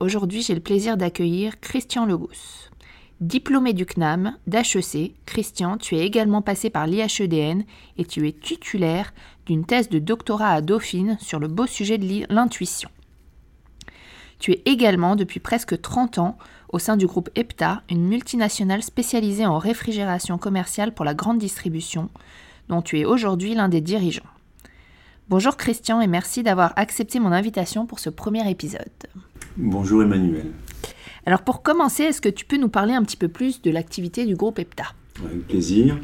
Aujourd'hui, j'ai le plaisir d'accueillir Christian Legousse. Diplômé du CNAM, d'HEC, Christian, tu es également passé par l'IHEDN et tu es titulaire d'une thèse de doctorat à Dauphine sur le beau sujet de l'intuition. Tu es également, depuis presque 30 ans, au sein du groupe EPTA, une multinationale spécialisée en réfrigération commerciale pour la grande distribution, dont tu es aujourd'hui l'un des dirigeants. Bonjour Christian et merci d'avoir accepté mon invitation pour ce premier épisode. Bonjour Emmanuel. Alors pour commencer, est-ce que tu peux nous parler un petit peu plus de l'activité du groupe EPTA? Avec plaisir.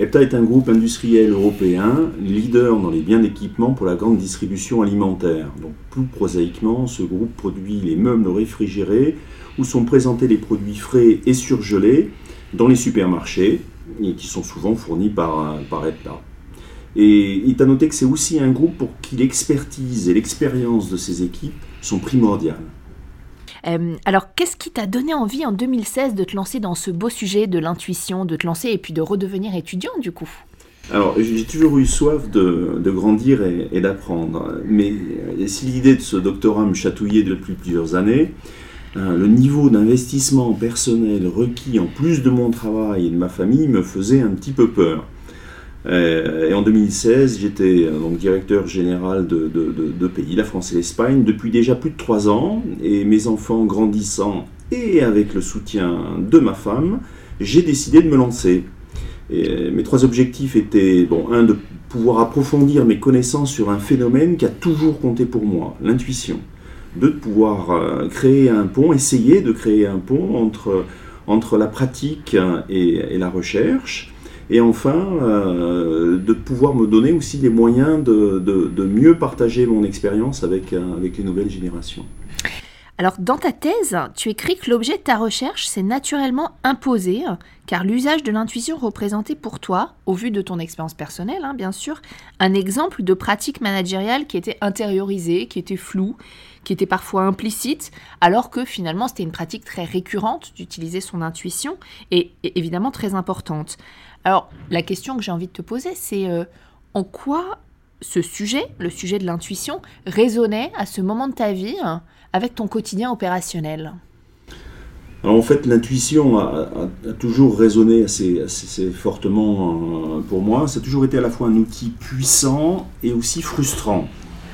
EPTA est un groupe industriel européen, leader dans les biens d'équipement pour la grande distribution alimentaire. Donc plus prosaïquement, ce groupe produit les meubles réfrigérés où sont présentés les produits frais et surgelés dans les supermarchés et qui sont souvent fournis par, par EPTA. Et il t'a noté que c'est aussi un groupe pour qui l'expertise et l'expérience de ses équipes sont primordiales. Euh, alors, qu'est-ce qui t'a donné envie en 2016 de te lancer dans ce beau sujet de l'intuition, de te lancer et puis de redevenir étudiant du coup? Alors, j'ai toujours eu soif de, grandir et, d'apprendre. Mais si l'idée de ce doctorat me chatouillait depuis plusieurs années, euh, le niveau d'investissement personnel requis en plus de mon travail et de ma famille me faisait un petit peu peur. Euh, et en 2016, j'étais euh, directeur général de deux pays, la France et l'Espagne, depuis déjà plus de trois ans. Et mes enfants grandissant et avec le soutien de ma femme, j'ai décidé de me lancer. Et mes trois objectifs étaient, bon, un, de pouvoir approfondir mes connaissances sur un phénomène qui a toujours compté pour moi, l'intuition. Deux, de pouvoir euh, créer un pont, essayer de créer un pont entre, entre la pratique et la recherche et enfin euh, de pouvoir me donner aussi les moyens de, de, mieux partager mon expérience avec, euh, avec les nouvelles générations. Alors, dans ta thèse, tu écris que l'objet de ta recherche s'est naturellement imposé, car l'usage de l'intuition représentait pour toi, au vu de ton expérience personnelle, hein, bien sûr, un exemple de pratique managériale qui était intériorisée, qui était floue, qui était parfois implicite, alors que finalement c'était une pratique très récurrente d'utiliser son intuition et, évidemment très importante. Alors, la question que j'ai envie de te poser, c'est euh, en quoi ce sujet, le sujet de l'intuition, résonnait à ce moment de ta vie avec ton quotidien opérationnel? Alors en fait, l'intuition a, toujours résonné assez, fortement euh, pour moi. Ça a toujours été à la fois un outil puissant et aussi frustrant.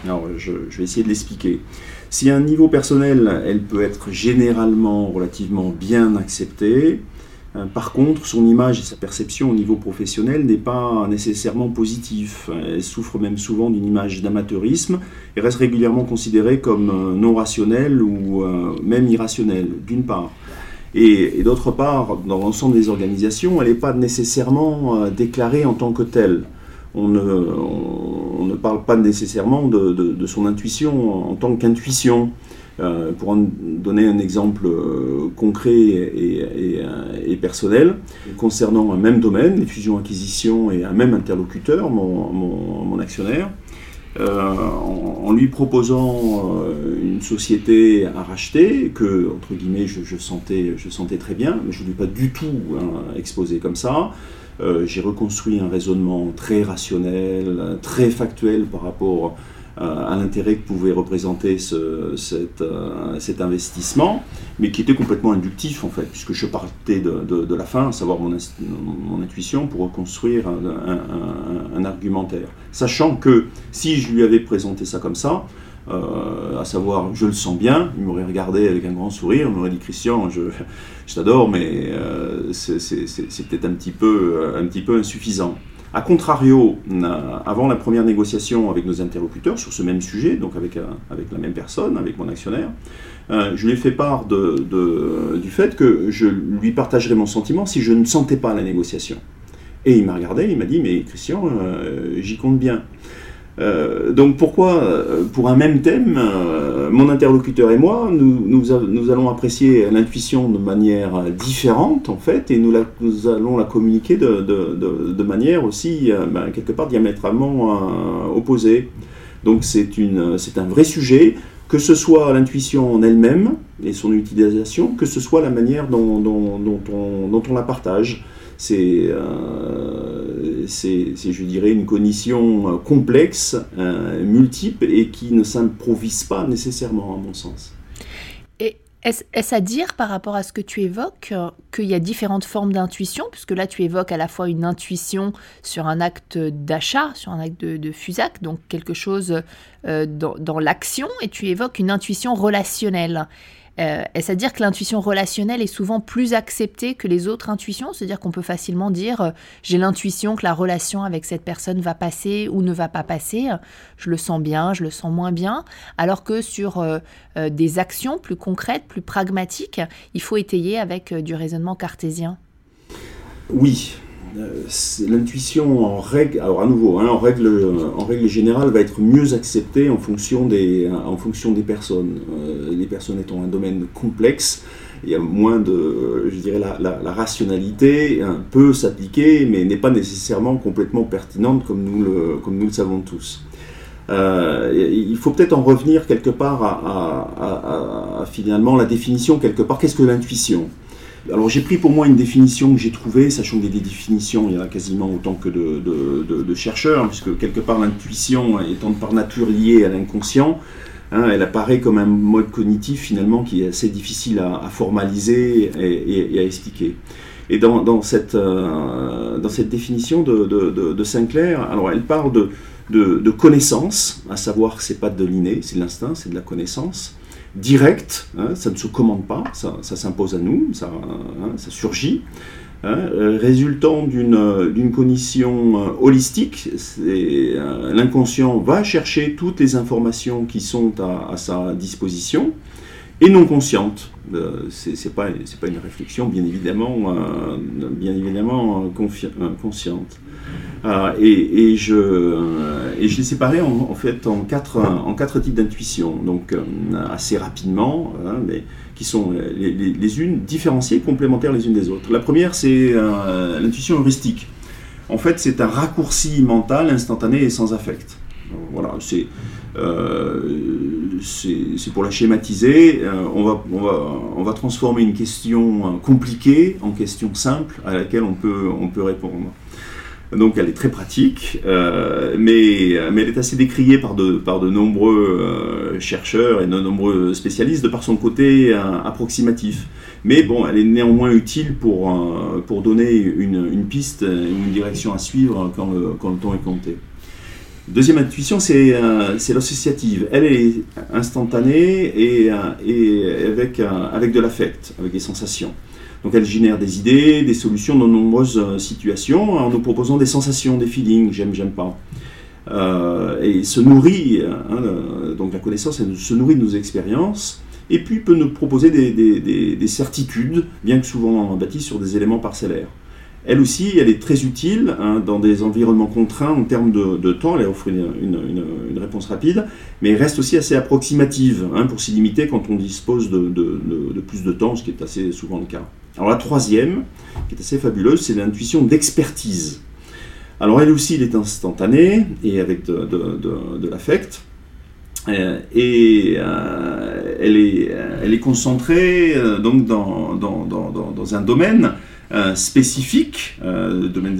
Alors je, vais essayer de l'expliquer. Si à un niveau personnel, elle peut être généralement relativement bien acceptée, par contre, son image et sa perception au niveau professionnel n'est pas nécessairement positif. Elle souffre même souvent d'une image d'amateurisme et reste régulièrement considérée comme euh, non rationnelle ou euh, même irrationnelle, d'une part. Et, d'autre part, dans l'ensemble des organisations, elle n'est pas nécessairement déclarée en tant que telle. On ne, parle pas nécessairement de son intuition en tant qu'intuition. Euh, pour en donner un exemple euh, concret euh, et, personnel, concernant un même domaine, les fusions-acquisitions, et un même interlocuteur, mon, actionnaire, en, lui proposant une société à racheter, que, entre guillemets, je, sentais, je sentais très bien, mais je ne l'ai pas du tout hein, exposé comme ça. J'ai reconstruit un raisonnement très rationnel, très factuel par rapport à l'intérêt que pouvait représenter euh, cet, investissement, mais qui était complètement inductif en fait, puisque je partais de, la fin, à savoir mon, intuition, pour reconstruire un, argumentaire. Sachant que si je lui avais présenté ça comme ça, euh, à savoir je le sens bien, il m'aurait regardé avec un grand sourire, il m'aurait dit Christian, je, t'adore, mais c'est peut-être un petit peu insuffisant. A contrario, avant la première négociation avec nos interlocuteurs sur ce même sujet, donc avec, euh, la même personne, avec mon actionnaire, euh, je lui ai fait part du fait que je lui partagerais mon sentiment si je ne sentais pas la négociation. Et il m'a regardé, il m'a dit, mais Christian, euh, j'y compte bien. Euh, donc pourquoi, euh, pour un même thème, euh, mon interlocuteur et moi, nous, nous, allons apprécier l'intuition de manière différente en fait, et nous, allons la communiquer de, manière aussi ben, quelque part diamétralement opposée. Donc c'est un vrai sujet, que ce soit l'intuition en elle-même et son utilisation, que ce soit la manière dont, on, dont on, la partage. C'est c'est, je dirais, une cognition euh, complexe, euh, multiple et qui ne s'improvise pas nécessairement, à mon sens. Et est-ce à dire par rapport à ce que tu évoques euh, qu'il y a différentes formes d'intuition, puisque là tu évoques à la fois une intuition sur un acte d'achat, sur un acte de, FUSAC, donc quelque chose dans, dans l'action, et tu évoques une intuition relationnelle. Euh, est-ce à dire que l'intuition relationnelle est souvent plus acceptée que les autres intuitions? C'est-à-dire qu'on peut facilement dire euh, j'ai l'intuition que la relation avec cette personne va passer ou ne va pas passer, je le sens bien, je le sens moins bien, alors que sur euh, des actions plus concrètes, plus pragmatiques, il faut étayer avec du raisonnement cartésien. Oui, euh, l'intuition en règle, alors à nouveau, hein, en, règle, en règle générale, va être mieux acceptée en fonction des, en fonction des personnes. Euh, les personnes étant un domaine complexe, il y a moins de, je dirais, la, la, rationalité hein, peut s'appliquer, mais n'est pas nécessairement complètement pertinente comme nous le, comme nous le savons tous. Euh, il faut peut-être en revenir quelque part à, à, finalement la définition quelque part. Qu'est-ce que l'intuition? Alors j'ai pris pour moi une définition que j'ai trouvée, sachant que des définitions, il y en a quasiment autant que de, chercheurs, hein, puisque quelque part l'intuition étant par nature liée à l'inconscient, hein, elle apparaît comme un mode cognitif finalement qui est assez difficile à, formaliser et, à expliquer. Et dans, cette, euh, dans cette définition de, Sinclair, alors elle parle de, connaissance, à savoir que c'est pas de l'inné, c'est de l'instinct, c'est de la connaissance direct, hein, ça ne se commande pas, ça, s'impose à nous, ça, hein, surgit. Hein, euh, résultant d'une cognition euh, holistique, euh, l'inconscient va chercher toutes les informations qui sont à, sa disposition et non consciente. c'est pas, pas une réflexion bien évidemment, bien évidemment consciente. Euh, et, je, euh, et je l'ai séparé en, fait en quatre, en quatre types d'intuition, donc euh, assez rapidement, hein, mais qui sont les, unes différenciées, complémentaires les unes des autres. La première, c'est l'intuition heuristique. En fait, c'est un raccourci mental instantané et sans affect. Voilà, c'est c'est pour la schématiser. on, va, on, va, on va transformer une question compliquée en question simple à laquelle on peut, on peut répondre. Donc elle est très pratique, euh, mais, mais, elle est assez décriée par de, par de nombreux euh, chercheurs et de nombreux spécialistes de par son côté euh, approximatif. Mais bon, elle est néanmoins utile pour, pour donner une, une, piste, une direction à suivre quand quand le temps est compté. Deuxième intuition, c'est l'associative. Elle est instantanée et, et avec, avec de l'affect, avec des sensations. Donc elle génère des idées, des solutions dans de nombreuses euh, situations en nous proposant des sensations, des feelings, j'aime, j'aime pas. Euh, et se nourrit, hein, euh, donc la connaissance se nourrit de nos expériences, et puis peut nous proposer des, certitudes, bien que souvent bâties sur des éléments parcellaires. Elle aussi, elle est très utile hein, dans des environnements contraints en termes de, temps, elle offre une, réponse rapide, mais elle reste aussi assez approximative hein, pour s'y limiter quand on dispose de, plus de temps, ce qui est assez souvent le cas. Alors la troisième, qui est assez fabuleuse, c'est l'intuition d'expertise. Alors elle aussi, elle est instantanée et avec de, l'affect. Euh, et euh, elle, est, elle est concentrée euh, donc dans, un domaine spécifique, le domaine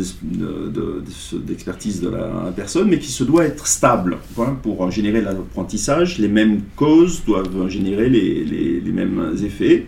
d'expertise de, la personne, mais qui se doit être stable. pour générer l'apprentissage, les mêmes causes doivent générer les, mêmes effets.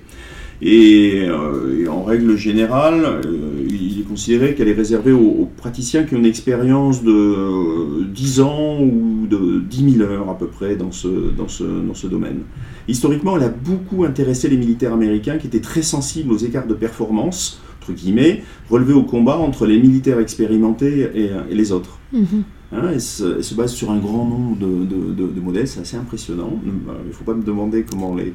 Euh, et, en règle générale, euh, il est considéré qu'elle est réservée aux, praticiens qui ont une expérience de 10 ans ou de 10 000 heures à peu près dans ce domaine. Historiquement, elle a beaucoup intéressé les militaires américains qui étaient très sensibles aux écarts de performance, entre guillemets, relevés au combat entre les militaires expérimentés et, les autres. Hein, elle, se, base sur un grand nombre de, de, de modèles, c'est assez impressionnant. Il ne faut pas me demander comment les,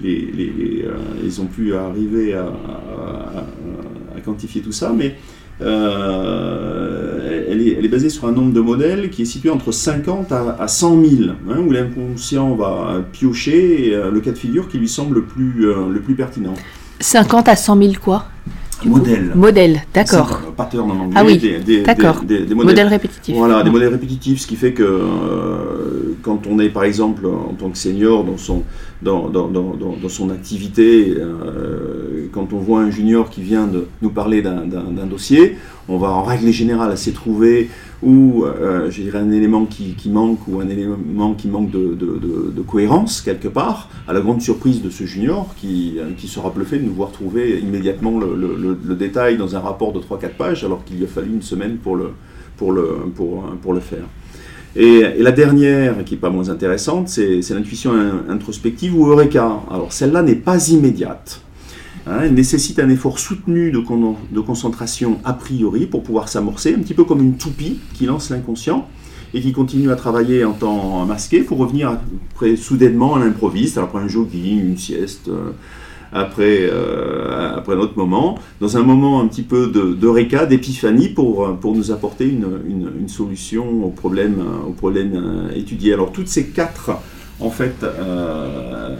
les, euh, ils ont pu arriver à, quantifier tout ça, mais euh, elle est, basée sur un nombre de modèles qui est situé entre 50 à, 100 000, hein, où l'inconscient va piocher le cas de figure qui lui semble le plus, le plus pertinent. 50 à 100 000 quoi? Modèles. Modèles, d'accord. Pattern en anglais. Ah oui, d'accord. Des, des, modèles, répétitifs. Voilà, des modèles répétitifs, ce qui fait que euh, quand on est par exemple en tant que senior dans son, dans, dans, dans, dans son activité, euh, quand on voit un junior qui vient de nous parler d'un dossier, on va en règle générale assez trouver ou euh, un élément qui, manque ou un élément qui manque de, cohérence quelque part, à la grande surprise de ce junior qui, qui sera bluffé de nous voir trouver immédiatement le, détail dans un rapport de 3-4 pages alors qu'il lui a fallu une semaine pour le, pour le, pour, pour le faire. Et, la dernière, qui n'est pas moins intéressante, c'est l'intuition introspective ou Eureka. Alors celle-là n'est pas immédiate. Hein, elle nécessite un effort soutenu de, de, concentration a priori pour pouvoir s'amorcer, un petit peu comme une toupie qui lance l'inconscient et qui continue à travailler en temps masqué pour revenir après, soudainement à l'improviste, après un jogging, une sieste, euh, après, euh, après un autre moment, dans un moment un petit peu de, d'épiphanie pour, pour nous apporter une, une, solution au problème, au problème étudié. Alors toutes ces quatre en fait, euh,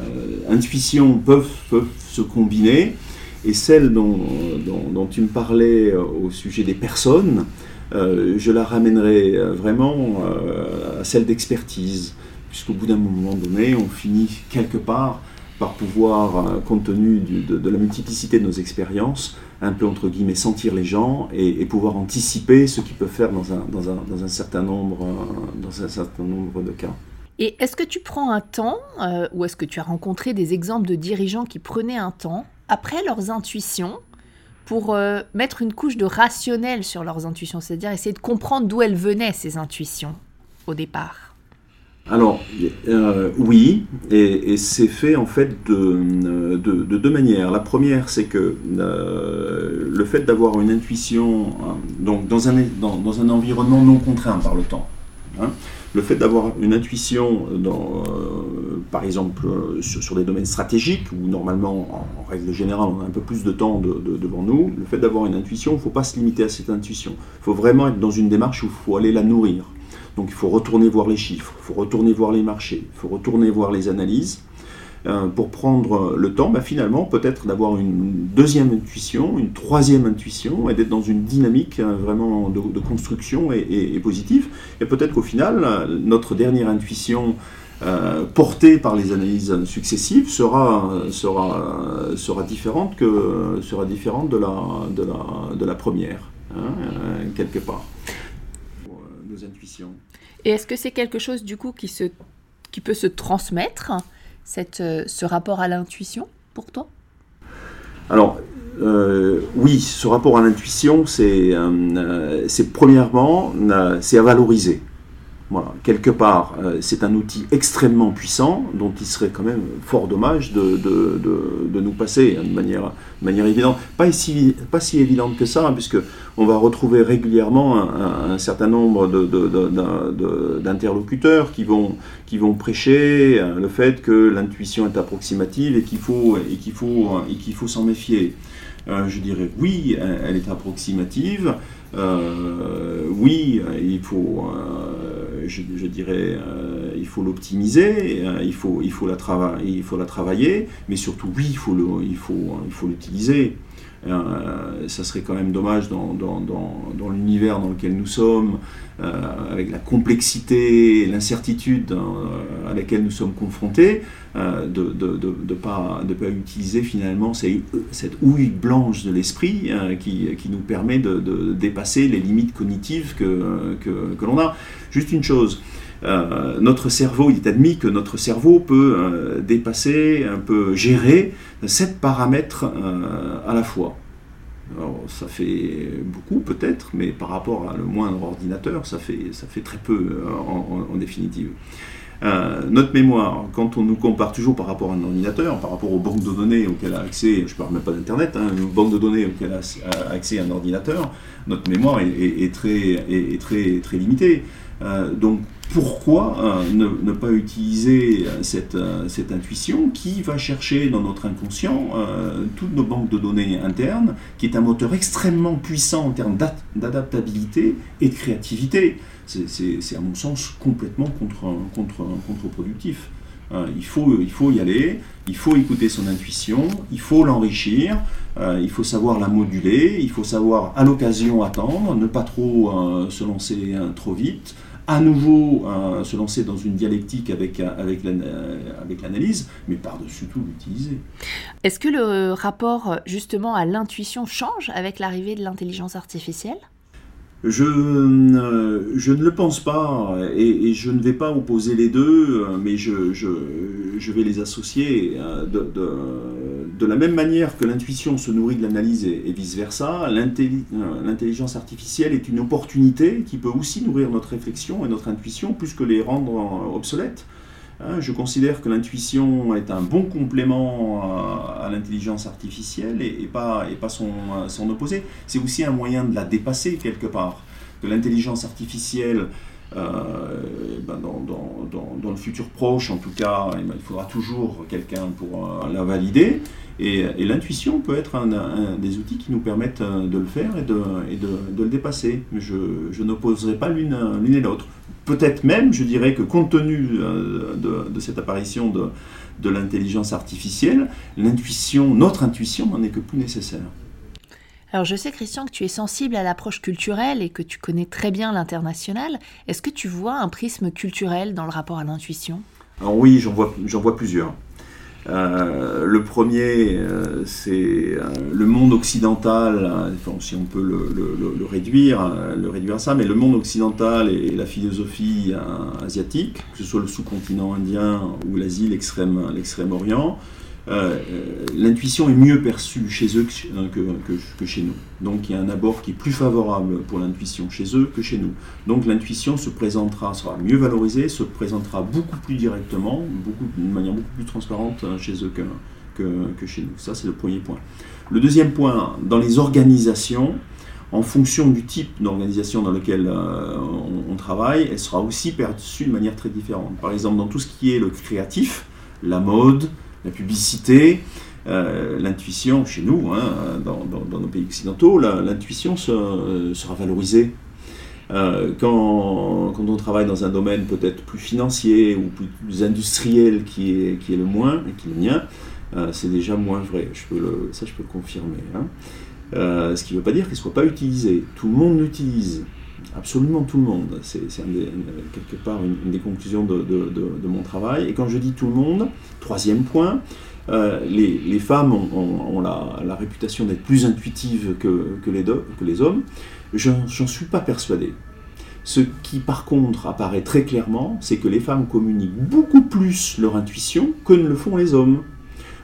intuitions peuvent, se combiner. Et celle dont, tu me parlais euh, au sujet des personnes, euh, je la ramènerai euh, vraiment à celle d'expertise, puisqu'au bout d'un moment donné, on finit quelque part par pouvoir, compte tenu de, la multiplicité de nos expériences, un peu entre guillemets sentir les gens et, pouvoir anticiper ce qu'ils peuvent faire dans un certain nombre de cas. Et est-ce que tu prends un temps, euh, ou est-ce que tu as rencontré des exemples de dirigeants qui prenaient un temps, après leurs intuitions, pour euh, mettre une couche de rationnel sur leurs intuitions, c'est-à-dire essayer de comprendre d'où elles venaient, ces intuitions, au départ? Alors, euh, oui, et, c'est fait en fait de, de, deux manières. La première, c'est que le fait d'avoir une intuition donc dans, un, dans, un environnement non contraint par le temps, hein, le fait d'avoir une intuition, euh, par exemple, euh, sur, des domaines stratégiques, où normalement, en, règle générale, on a un peu plus de temps devant nous, le fait d'avoir une intuition, il ne faut pas se limiter à cette intuition. Il faut vraiment être dans une démarche où il faut aller la nourrir. Donc il faut retourner voir les chiffres, il faut retourner voir les marchés, il faut retourner voir les analyses, euh, pour prendre le temps, bah, finalement, peut-être d'avoir une deuxième intuition, une troisième intuition, et d'être dans une dynamique euh, vraiment de, construction et, positive. Et peut-être qu'au final, notre dernière intuition, euh, portée par les analyses successives, sera, sera, sera, différente, que, sera différente de la, de la, de la première, hein, quelque part. Nos intuitions. Et est-ce que c'est quelque chose du coup qui, se, qui peut se transmettre? Euh, ce rapport à l'intuition pour toi? Alors, euh, oui, ce rapport à l'intuition, c'est euh, premièrement, c'est à valoriser. Voilà, quelque part, euh, c'est un outil extrêmement puissant dont il serait quand même fort dommage de, de, nous passer hein, de manière, manière évidente. Pas si, pas si évidente que ça, hein, puisque on va retrouver régulièrement un, certain nombre d'interlocuteurs qui vont, qui vont prêcher euh, le fait que l'intuition est approximative et qu'il faut, et qu'il faut, et qu'il faut s'en méfier. Euh, je dirais oui, elle est approximative. oui, il faut je, dirais, euh, il faut l'optimiser, euh, il, faut, il, faut il faut la travailler, mais surtout, oui, il faut l'utiliser. Euh, ça serait quand même dommage dans, dans, l'univers dans lequel nous sommes, avec la complexité et l'incertitude à laquelle nous sommes confrontés, de ne pas, de pas utiliser finalement cette, houille blanche de l'esprit qui, qui, nous permet de, dépasser les limites cognitives que, que, que l'on a. Juste une chose, euh, notre cerveau, il est admis que notre cerveau peut euh, dépasser, un peu gérer sept paramètres euh, à la fois. Alors, ça fait beaucoup peut-être, mais par rapport à le moindre ordinateur, ça fait, ça fait très peu en, définitive. notre mémoire, quand on nous compare toujours par rapport à un ordinateur, par rapport aux banques de données auxquelles a accès, je ne parle même pas d'Internet, hein, une banque de données auxquelles a accès un ordinateur, notre mémoire est, très, est, très, très limitée. Euh, donc pourquoi euh, ne, pas utiliser euh, cette, euh, cette, intuition qui va chercher dans notre inconscient toutes nos banques de données internes, qui est un moteur extrêmement puissant en termes d'adaptabilité et de créativité C'est à mon sens complètement contre, contre, contre-productif. il, faut, il faut y aller, il faut écouter son intuition, il faut l'enrichir, il faut savoir la moduler, il faut savoir à l'occasion attendre, ne pas trop se lancer trop vite, à nouveau euh, se lancer dans une dialectique avec, euh, avec l'analyse, mais par-dessus tout l'utiliser. Est-ce que le rapport justement à l'intuition change avec l'arrivée de l'intelligence artificielle? Je, je, ne le pense pas et, je ne vais pas opposer les deux, mais je, je vais les associer euh, de, la même manière que l'intuition se nourrit de l'analyse et, vice-versa. Euh, l'intelligence artificielle est une opportunité qui peut aussi nourrir notre réflexion et notre intuition plus que les rendre obsolètes. Hein, je considère que l'intuition est un bon complément à, l'intelligence artificielle et, pas, son, opposé. C'est aussi un moyen de la dépasser quelque part. L'intelligence artificielle, euh, ben dans, le futur proche en tout cas, eh ben, il faudra toujours quelqu'un pour euh, la valider. Et, l'intuition peut être un, des outils qui nous permettent euh, de le faire et de le dépasser. Je, je n'opposerai pas l'une et l'autre peut-être même, je dirais que compte tenu euh, de, cette apparition de, de l'intelligence artificielle, l'intuition, notre intuition n'en est que plus nécessaire. Alors je sais Christian que tu es sensible à l'approche culturelle et que tu connais très bien l'international. Est-ce que tu vois un prisme culturel dans le rapport à l'intuition? Alors oui, j'en vois, vois plusieurs. Euh, le premier, euh, c'est euh, le monde occidental, si on peut le, réduire, le réduire à ça, mais le monde occidental et, la philosophie asiatique, que ce soit le sous-continent indien ou l'Asie, l'extrême-orient, euh, euh, l'intuition est mieux perçue chez eux que, que, chez nous. Donc il y a un abord qui est plus favorable pour l'intuition chez eux que chez nous. Donc l'intuition se présentera, sera mieux valorisée, se présentera beaucoup plus directement, beaucoup, d'une manière beaucoup plus transparente euh, chez eux que, chez nous. Ça c'est le premier point. Le deuxième point, dans les organisations, en fonction du type d'organisation dans lequel on, on, travaille, elle sera aussi perçue de manière très différente. Par exemple, dans tout ce qui est le créatif, la mode, la publicité, euh, l'intuition chez nous, hein, dans, nos pays occidentaux, l'intuition euh, sera valorisée. Euh, quand, on travaille dans un domaine peut-être plus financier ou plus, industriel qui est, le moins, et qui est le mien, c'est déjà moins vrai. Ça, je peux le confirmer. Hein. ce qui ne veut pas dire qu'il ne soit pas utilisé. Tout le monde l'utilise. Absolument tout le monde. C'est quelque part une, des conclusions de, mon travail. Et quand je dis tout le monde, troisième point, euh, les, femmes ont, la, réputation d'être plus intuitives que, les, que les, hommes. J'en suis pas persuadé. Ce qui par contre apparaît très clairement, c'est que les femmes communiquent beaucoup plus leur intuition que ne le font les hommes.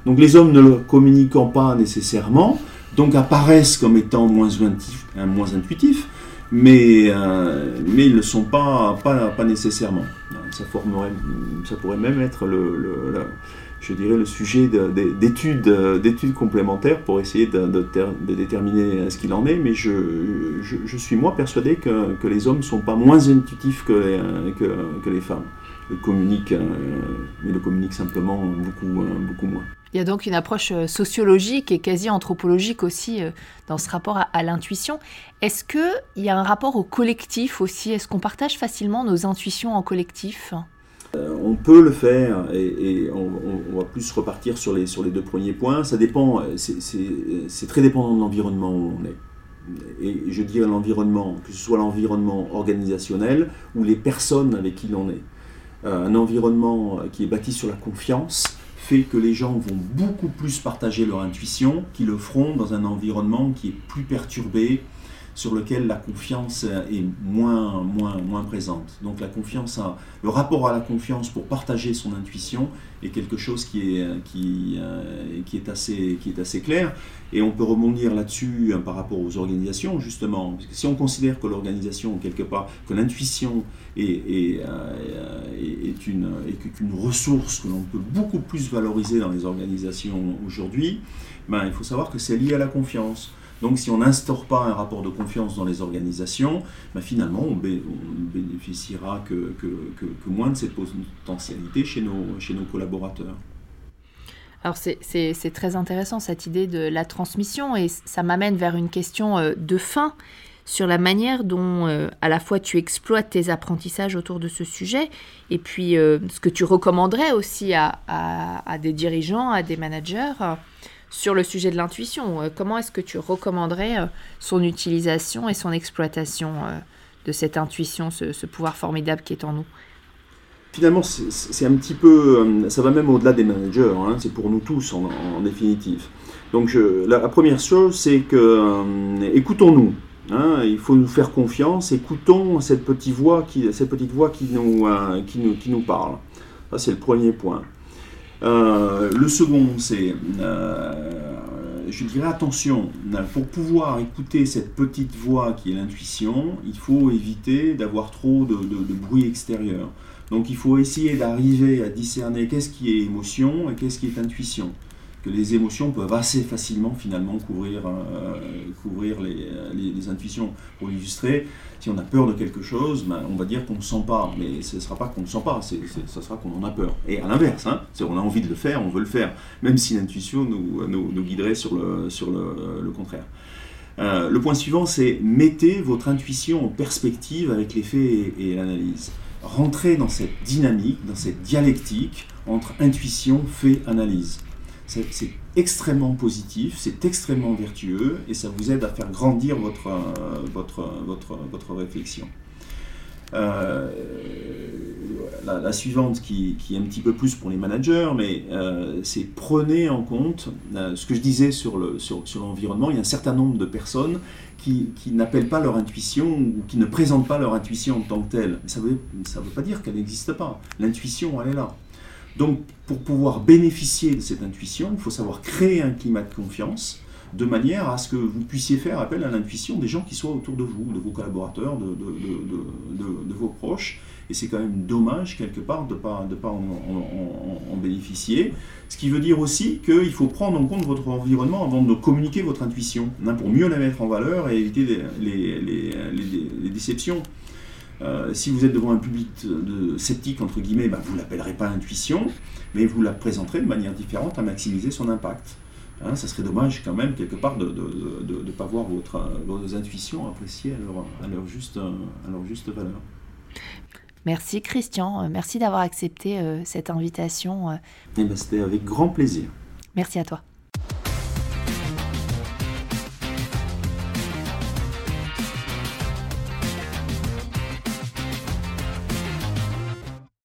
Donc les hommes ne le communiquant pas nécessairement, donc apparaissent comme étant moins, moins intuitifs, mais, euh, mais ils ne le sont pas, pas, pas nécessairement. Ça, formerait, ça pourrait même être le, je dirais le sujet d'études d'études complémentaires pour essayer de, déterminer ce qu'il en est, mais je, je, suis moi persuadé que, les hommes ne sont pas moins intuitifs que les, femmes. Ils communiquent, euh, mais le communiquent simplement beaucoup, beaucoup moins. Il y a donc une approche euh, sociologique et quasi anthropologique aussi euh, dans ce rapport à, l'intuition. Est-ce qu'il y a un rapport au collectif aussi? Est-ce qu'on partage facilement nos intuitions en collectif? Euh, on peut le faire et, on, va plus repartir sur les, deux premiers points. Ça dépend, c'est très dépendant de l'environnement où on est. Et je dirais l'environnement, que ce soit l'environnement organisationnel ou les personnes avec qui l'on est. un environnement qui est bâti sur la confiance, fait que les gens vont beaucoup plus partager leur intuition qu'ils le feront dans un environnement qui est plus perturbé, sur lequel la confiance est moins, moins, moins présente. Donc la confiance, le rapport à la confiance pour partager son intuition est quelque chose qui est, qui, euh, est, assez, qui est assez clair. Et on peut rebondir là-dessus hein, par rapport aux organisations, justement. Si on considère que l'organisation, quelque part, que l'intuition est, est, euh, une, est ressource que l'on peut beaucoup plus valoriser dans les organisations aujourd'hui, ben, il faut savoir que c'est lié à la confiance. Donc si on n'instaure pas un rapport de confiance dans les organisations, ben, finalement on, bénéficiera que, moins de cette potentialité chez nos, collaborateurs. Alors c'est très intéressant cette idée de la transmission et ça m'amène vers une question euh, de fin sur la manière dont euh, à la fois tu exploites tes apprentissages autour de ce sujet et puis euh, ce que tu recommanderais aussi à, des dirigeants, à des managers sur le sujet de l'intuition. comment est-ce que tu recommanderais son utilisation et son exploitation de cette intuition, ce, pouvoir formidable qui est en nous? Finalement, c'est un petit peu, ça va même au-delà des managers, hein, c'est pour nous tous en, définitive. Donc la, première chose, c'est que écoutons-nous. Hein, il faut nous faire confiance, écoutons cette petite voix qui, cette petite voix qui, nous, euh, qui, nous, qui nous parle. Ça, c'est le premier point. Euh, le second, c'est, euh, je dirais attention, pour pouvoir écouter cette petite voix qui est l'intuition, il faut éviter d'avoir trop de, de, bruit extérieur. Donc il faut essayer d'arriver à discerner qu'est-ce qui est émotion et qu'est-ce qui est intuition que les émotions peuvent assez facilement finalement couvrir, euh, couvrir les, les, intuitions. Pour l'illustrer, si on a peur de quelque chose, ben, on va dire qu'on ne sent pas, mais ce ne sera pas qu'on ne sent pas, ce sera qu'on en a peur. Et à l'inverse, hein, on a envie de le faire, on veut le faire, même si l'intuition nous, nous, guiderait sur le, sur le, le contraire. Euh, le point suivant, c'est mettez votre intuition en perspective avec les faits et, et l'analyse. Rentrez dans cette dynamique, dans cette dialectique entre intuition, fait, analyse. C'est extrêmement positif, c'est extrêmement vertueux et ça vous aide à faire grandir votre, euh, votre, votre, votre réflexion. Euh, la, suivante qui, est un petit peu plus pour les managers, mais euh, c'est prenez en compte ce que je disais sur l'environnement. Sur, il y a un certain nombre de personnes qui, qui n'appellent pas leur intuition ou qui ne présentent pas leur intuition en tant que telle. Ça ne veut, ça veut pas dire qu'elle n'existe pas. L'intuition, elle est là. Donc, pour pouvoir bénéficier de cette intuition, il faut savoir créer un climat de confiance de manière à ce que vous puissiez faire appel à l'intuition des gens qui soient autour de vous, de vos collaborateurs, de, vos proches. Et c'est quand même dommage, quelque part, de ne pas, en, bénéficier. Ce qui veut dire aussi qu'il faut prendre en compte votre environnement avant de communiquer votre intuition, hein, pour mieux la mettre en valeur et éviter les déceptions. Euh, si vous êtes devant un public de sceptique, entre guillemets, ben, vous ne l'appellerez pas intuition, mais vous la présenterez de manière différente à maximiser son impact. Hein, ça serait dommage quand même, quelque part, de ne pas voir votre, vos intuitions appréciées à leur, juste, à leur juste valeur. Merci Christian, euh, merci d'avoir accepté euh, cette invitation. Eh ben, c'était avec grand plaisir. Merci à toi.